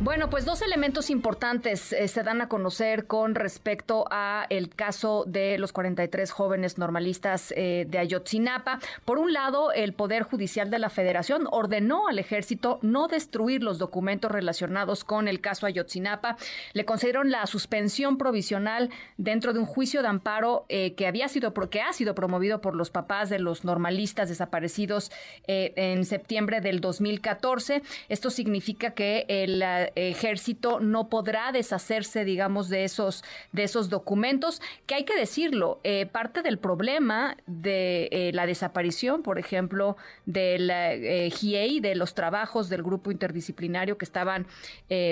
Bueno, pues dos elementos importantes eh, se dan a conocer con respecto a el caso de los 43 jóvenes normalistas eh, de Ayotzinapa. Por un lado, el Poder Judicial de la Federación ordenó al ejército no destruir los documentos relacionados con el caso Ayotzinapa. Le concedieron la suspensión provisional dentro de un juicio de amparo eh, que había sido que ha sido promovido por los papás de los normalistas desaparecidos en septiembre del 2014. Esto significa que el ejército no podrá deshacerse, digamos, de esos, de esos documentos, que hay que decirlo, eh, parte del problema de eh, la desaparición, por ejemplo, del eh, GIEI, de los trabajos del grupo interdisciplinario que estaban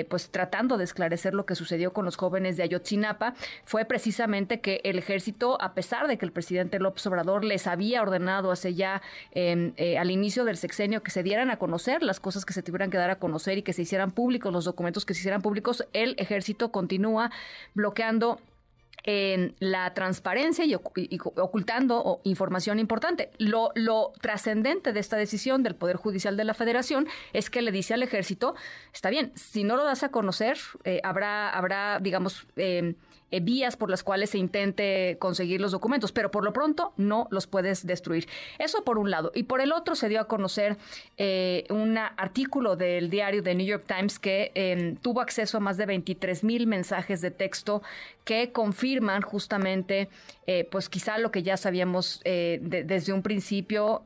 pues tratando de esclarecer lo que sucedió con los jóvenes de Ayotzinapa, fue precisamente que el ejército, a pesar de que el presidente López Obrador les había ordenado hace ya em, al inicio del sexenio que se dieran a conocer las cosas que se tuvieran que dar a conocer y que se hicieran públicos los documentos que se hicieran públicos, el ejército continúa bloqueando la transparencia y, ocultando información importante. Lo, trascendente de esta decisión del Poder Judicial de la Federación es que le dice al ejército, está bien, si no lo das a conocer, eh, habrá, habrá, digamos, eh, eh, vías por las cuales se intente conseguir los documentos, pero por lo pronto no los puedes destruir. Eso por un lado. Y por el otro se dio a conocer eh, un artículo del diario The New York Times que em, tuvo acceso a más de 23 mil mensajes de texto que confirman justamente, eh, pues quizá lo que ya sabíamos desde un principio,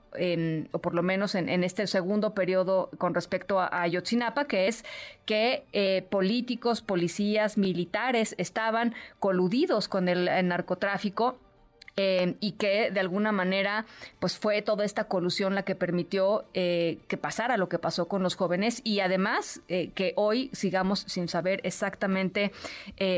o por lo menos en, este segundo periodo con respecto a, a Ayotzinapa, que es que políticos, policías, militares estaban coludidos con el, narcotráfico eh, y que de alguna manera pues fue toda esta colusión la que permitió eh, que pasara lo que pasó con los jóvenes y además eh, que hoy sigamos sin saber exactamente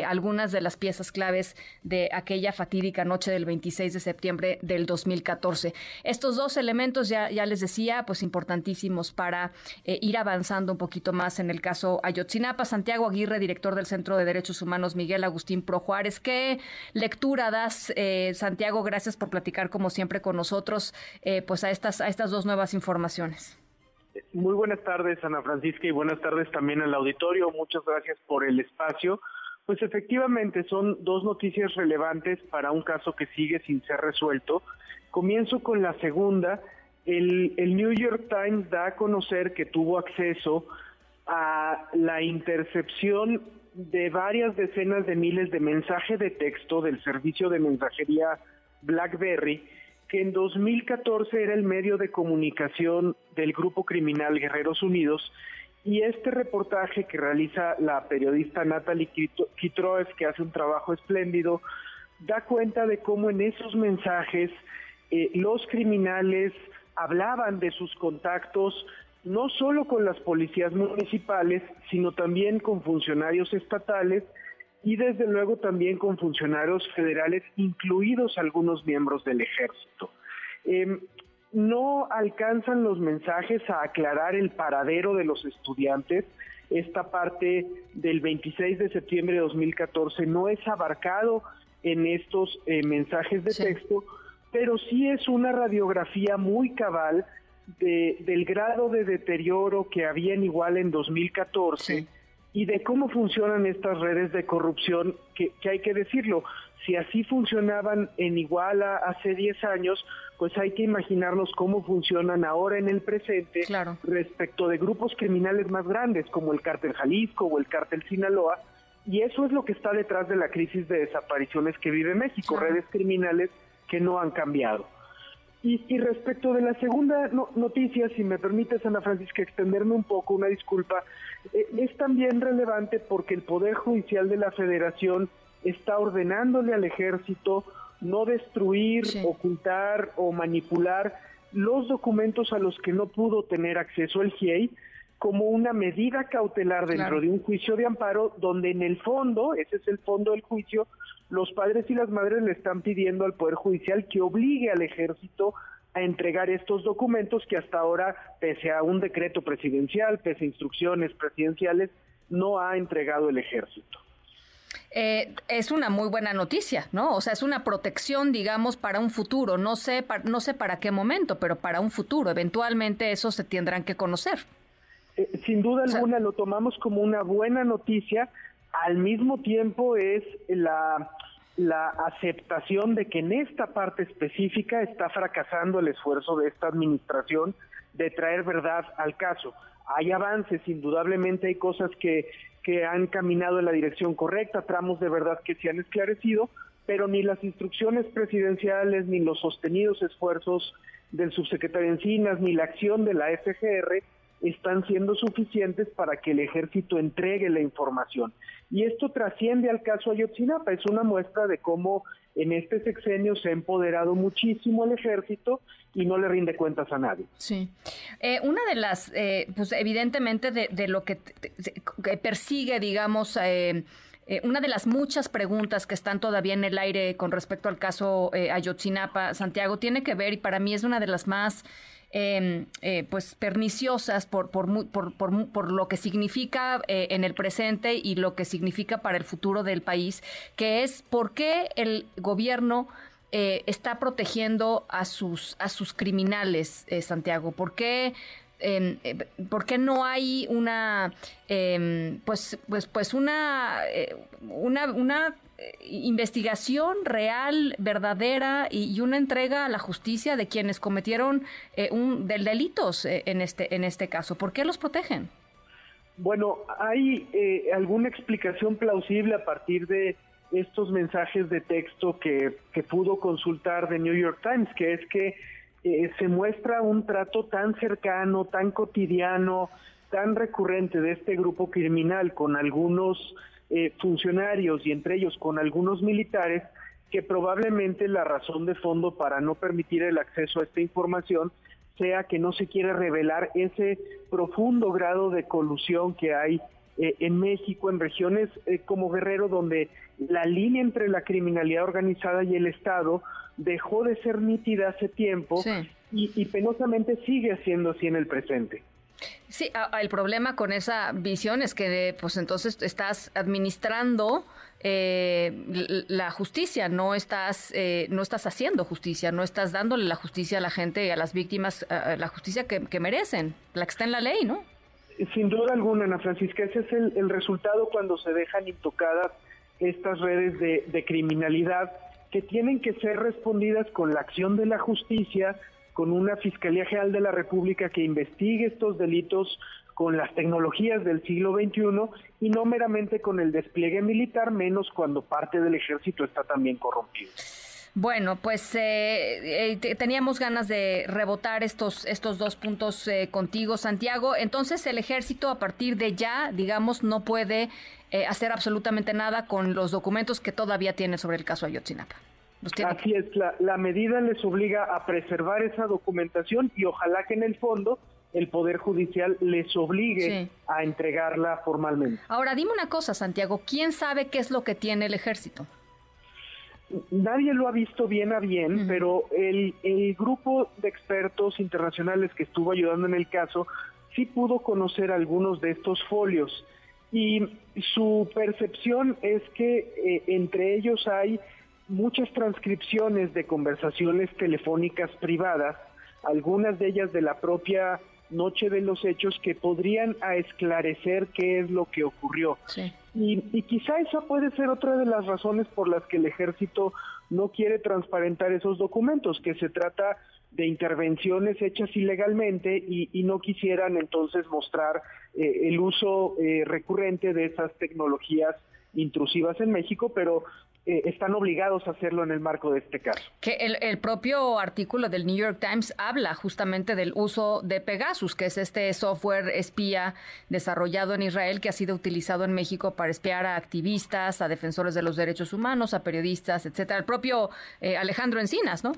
algunas de las piezas claves de aquella fatídica noche del 26 de septiembre del 2014. Estos dos elementos ya, ya les decía pues importantísimos para ir avanzando un poquito más en el caso Ayotzinapa. Santiago Aguirre, director del Centro de Derechos Humanos Miguel Agustín Pro Juárez. ¿Qué lectura das, Santiago? Gracias por platicar como siempre con nosotros eh, pues a estas, a estas dos nuevas informaciones. Muy buenas tardes, Ana Francisca, y buenas tardes también al auditorio. Muchas gracias por el espacio. Pues efectivamente son dos noticias relevantes para un caso que sigue sin ser resuelto. Comienzo con la segunda. El, el New York Times da a conocer que tuvo acceso a la intercepción de varias decenas de miles de mensajes de texto del servicio de mensajería BlackBerry, que en 2014 era el medio de comunicación del grupo criminal Guerreros Unidos, y este reportaje que realiza la periodista Natalie Kitroev, que hace un trabajo espléndido, da cuenta de cómo en esos mensajes eh, los criminales hablaban de sus contactos no solo con las policías municipales, sino también con funcionarios estatales y desde luego también con funcionarios federales, incluidos algunos miembros del ejército. Em, no alcanzan los mensajes a aclarar el paradero de los estudiantes. Esta parte del 26 de septiembre de 2014 no es abarcado en estos eh, mensajes de texto, pero sí es una radiografía muy cabal de, del grado de deterioro que había en igual en 2014 y de cómo funcionan estas redes de corrupción, que, hay que decirlo, si así funcionaban en Iguala hace 10 años, pues hay que imaginarnos cómo funcionan ahora en el presente respecto de grupos criminales más grandes como el cártel Jalisco o el cártel Sinaloa, y eso es lo que está detrás de la crisis de desapariciones que vive México, redes criminales que no han cambiado. Y, respecto de la segunda noticia, si me permites, Ana Francisca, extenderme un poco, una disculpa, eh, es también relevante porque el Poder Judicial de la Federación está ordenándole al ejército no destruir, ocultar o manipular los documentos a los que no pudo tener acceso el GIEI como una medida cautelar dentro de un juicio de amparo donde en el fondo, ese es el fondo del juicio, los padres y las madres le están pidiendo al Poder Judicial que obligue al ejército a entregar estos documentos que hasta ahora, pese a un decreto presidencial, pese a instrucciones presidenciales, no ha entregado el ejército. Eh, es una muy buena noticia, ¿no? O sea, es una protección, digamos, para un futuro. No sé, no sé para qué momento, pero para un futuro. Eventualmente eso se tendrán que conocer. Eh, sin duda alguna lo tomamos como una buena noticia. Al mismo tiempo es la, la aceptación de que en esta parte específica está fracasando el esfuerzo de esta administración de traer verdad al caso. Hay avances, indudablemente hay cosas que, que han caminado en la dirección correcta, tramos de verdad que se han esclarecido, pero ni las instrucciones presidenciales, ni los sostenidos esfuerzos del subsecretario Encinas, ni la acción de la FGR están siendo suficientes para que el ejército entregue la información. Y esto trasciende al caso Ayotzinapa, es una muestra de cómo en este sexenio se ha empoderado muchísimo el ejército y no le rinde cuentas a nadie. Sí. Eh, una de las, eh, pues evidentemente de, lo que, persigue, digamos, eh, una de las muchas preguntas que están todavía en el aire con respecto al caso Ayotzinapa, Santiago, tiene que ver, y para mí es una de las más Em, eh, pues perniciosas por, por, por, por, lo que significa eh, en el presente y lo que significa para el futuro del país, que es por qué el gobierno eh, está protegiendo a sus, a sus criminales, Santiago, por qué em, ¿por qué no hay una, em, pues, pues, pues una, una, una investigación real, verdadera y, una entrega a la justicia de quienes cometieron eh, un, del delitos eh, en, este, en este caso. ¿Por qué los protegen? Bueno, hay eh, alguna explicación plausible a partir de estos mensajes de texto que, que pudo consultar de New York Times, que es que se muestra un trato tan cercano, tan cotidiano, tan recurrente de este grupo criminal con algunos eh, funcionarios y entre ellos con algunos militares que probablemente la razón de fondo para no permitir el acceso a esta información sea que no se quiere revelar ese profundo grado de colusión que hay eh, en México, en regiones eh, como Guerrero, donde la línea entre la criminalidad organizada y el Estado dejó de ser nítida hace tiempo y, y penosamente sigue siendo así en el presente. Sí, el problema con esa visión es que pues entonces estás administrando eh, la justicia, no estás eh, no estás haciendo justicia, no estás dándole la justicia a la gente y a las víctimas, la justicia que, merecen, la que está en la ley, ¿no? Sin duda alguna, Ana Francisca, ese es el, resultado cuando se dejan intocadas estas redes de, de criminalidad que tienen que ser respondidas con la acción de la justicia, con una Fiscalía General de la República que investigue estos delitos con las tecnologías del siglo XXI y no meramente con el despliegue militar, menos cuando parte del ejército está también corrompido. Bueno, pues eh, eh, teníamos ganas de rebotar estos, estos dos puntos eh, contigo, Santiago. Entonces, el ejército a partir de ya, digamos, no puede hacer absolutamente nada con los documentos que todavía tiene sobre el caso Ayotzinapa. Así es, la, medida les obliga a preservar esa documentación y ojalá que en el fondo el Poder Judicial les obligue a entregarla formalmente. Ahora, dime una cosa, Santiago, ¿quién sabe qué es lo que tiene el ejército? Nadie lo ha visto bien a bien, pero el, el grupo de expertos internacionales que estuvo ayudando en el caso sí pudo conocer algunos de estos folios y su percepción es que eh, entre ellos hay muchas transcripciones de conversaciones telefónicas privadas, algunas de ellas de la propia noche de los hechos que podrían a esclarecer qué es lo que ocurrió. Y, y, quizá esa puede ser otra de las razones por las que el ejército no quiere transparentar esos documentos, que se trata de intervenciones hechas ilegalmente y, y no quisieran entonces mostrar eh, el uso eh, recurrente de esas tecnologías intrusivas en México, pero eh, están obligados a hacerlo en el marco de este caso. Que el, propio artículo del New York Times habla justamente del uso de Pegasus, que es este software espía desarrollado en Israel que ha sido utilizado en México para espiar a activistas, a defensores de los derechos humanos, a periodistas, etcétera. El propio eh, Alejandro Encinas, ¿no?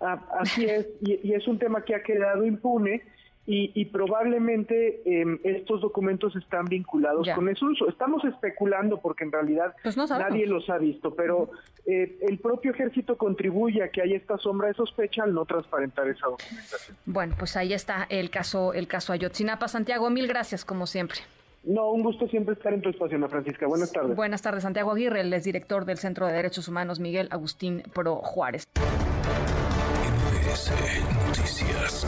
Ah, así es, y, es un tema que ha quedado impune y, probablemente em, estos documentos están vinculados con eso. Estamos especulando porque en realidad pues nadie los ha visto, pero eh, el propio ejército contribuye a que haya esta sombra de sospecha al no transparentar esa documentación. Bueno, pues ahí está el caso, el caso Ayotzinapa. Santiago, mil gracias como siempre. No, un gusto siempre estar en tu espacio, Ana Francisca. Buenas tardes. Buenas tardes, Santiago Aguirre, el director del Centro de Derechos Humanos, Miguel Agustín Pro Juárez. Noticias.